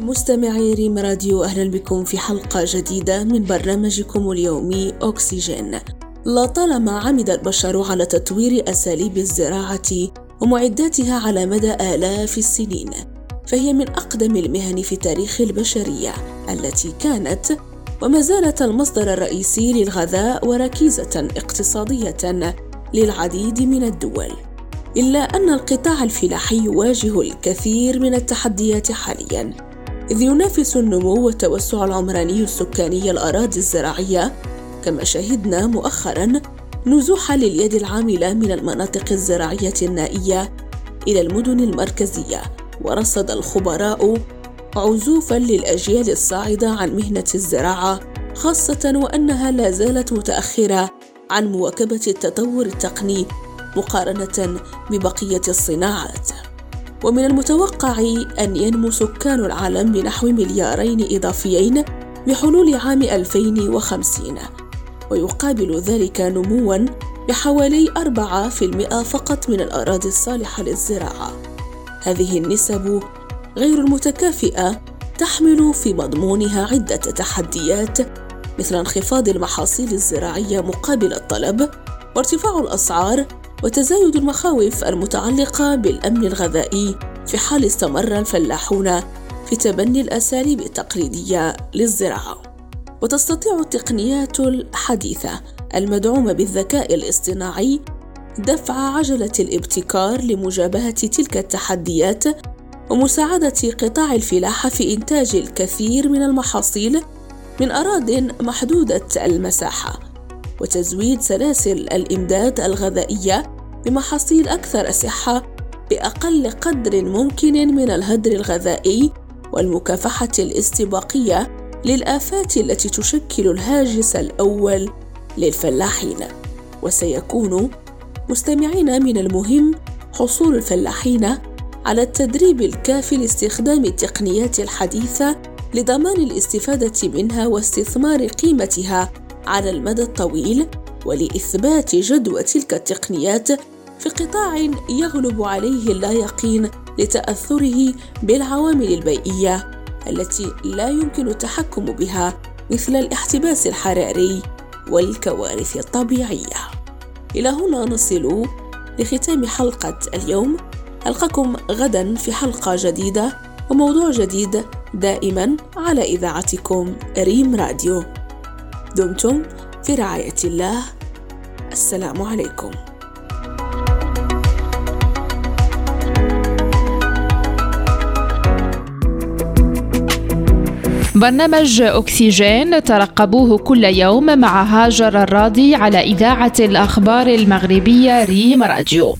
مستمعي ريم راديو أهلا بكم في حلقة جديدة من برنامجكم اليومي أكسجين لطالما عمد البشر على تطوير أساليب الزراعة ومعداتها على مدى آلاف السنين فهي من أقدم المهن في تاريخ البشرية التي كانت وما زالت المصدر الرئيسي للغذاء وركيزة اقتصادية للعديد من الدول. إلا أن القطاع الفلاحي يواجه الكثير من التحديات حالياً. إذ ينافس النمو والتوسع العمراني السكاني الأراضي الزراعية كما شهدنا مؤخرا نزوح لليد العاملة من المناطق الزراعية النائية إلى المدن المركزية ورصد الخبراء عزوفا للأجيال الصاعدة عن مهنة الزراعة خاصة وأنها لا زالت متأخرة عن مواكبة التطور التقني مقارنة ببقية الصناعات. ومن المتوقع أن ينمو سكان العالم بنحو مليارين إضافيين بحلول عام 2050 ويقابل ذلك نموا بحوالي 4% فقط من الأراضي الصالحة للزراعة. هذه النسب غير المتكافئة تحمل في مضمونها عدة تحديات مثل انخفاض المحاصيل الزراعية مقابل الطلب وارتفاع الأسعار وتزايد المخاوف المتعلقة بالأمن الغذائي في حال استمر الفلاحون في تبني الأساليب التقليدية للزراعة. وتستطيع التقنيات الحديثة المدعومة بالذكاء الاصطناعي دفع عجلة الابتكار لمجابهة تلك التحديات ومساعدة قطاع الفلاحة في إنتاج الكثير من المحاصيل من أراضٍ محدودة المساحة وتزويد سلاسل الإمداد الغذائية بمحاصيل أكثر صحة بأقل قدر ممكن من الهدر الغذائي والمكافحة الاستباقية للآفات التي تشكل الهاجس الأول للفلاحين. وسيكون مستمعين من المهم حصول الفلاحين على التدريب الكافي لاستخدام التقنيات الحديثة لضمان الاستفادة منها واستثمار قيمتها. على المدى الطويل ولإثبات جدوى تلك التقنيات في قطاع يغلب عليه اللا يقين لتأثره بالعوامل البيئية التي لا يمكن التحكم بها مثل الاحتباس الحراري والكوارث الطبيعية. إلى هنا نصل لختام حلقة اليوم ألقاكم غدا في حلقة جديدة وموضوع جديد دائما على إذاعتكم ريم راديو. دمتم في رعاية الله. السلام عليكم. برنامج أكسجين ترقبوه كل يوم مع هاجر الراضي على إذاعة الأخبار المغربية ريم راديو.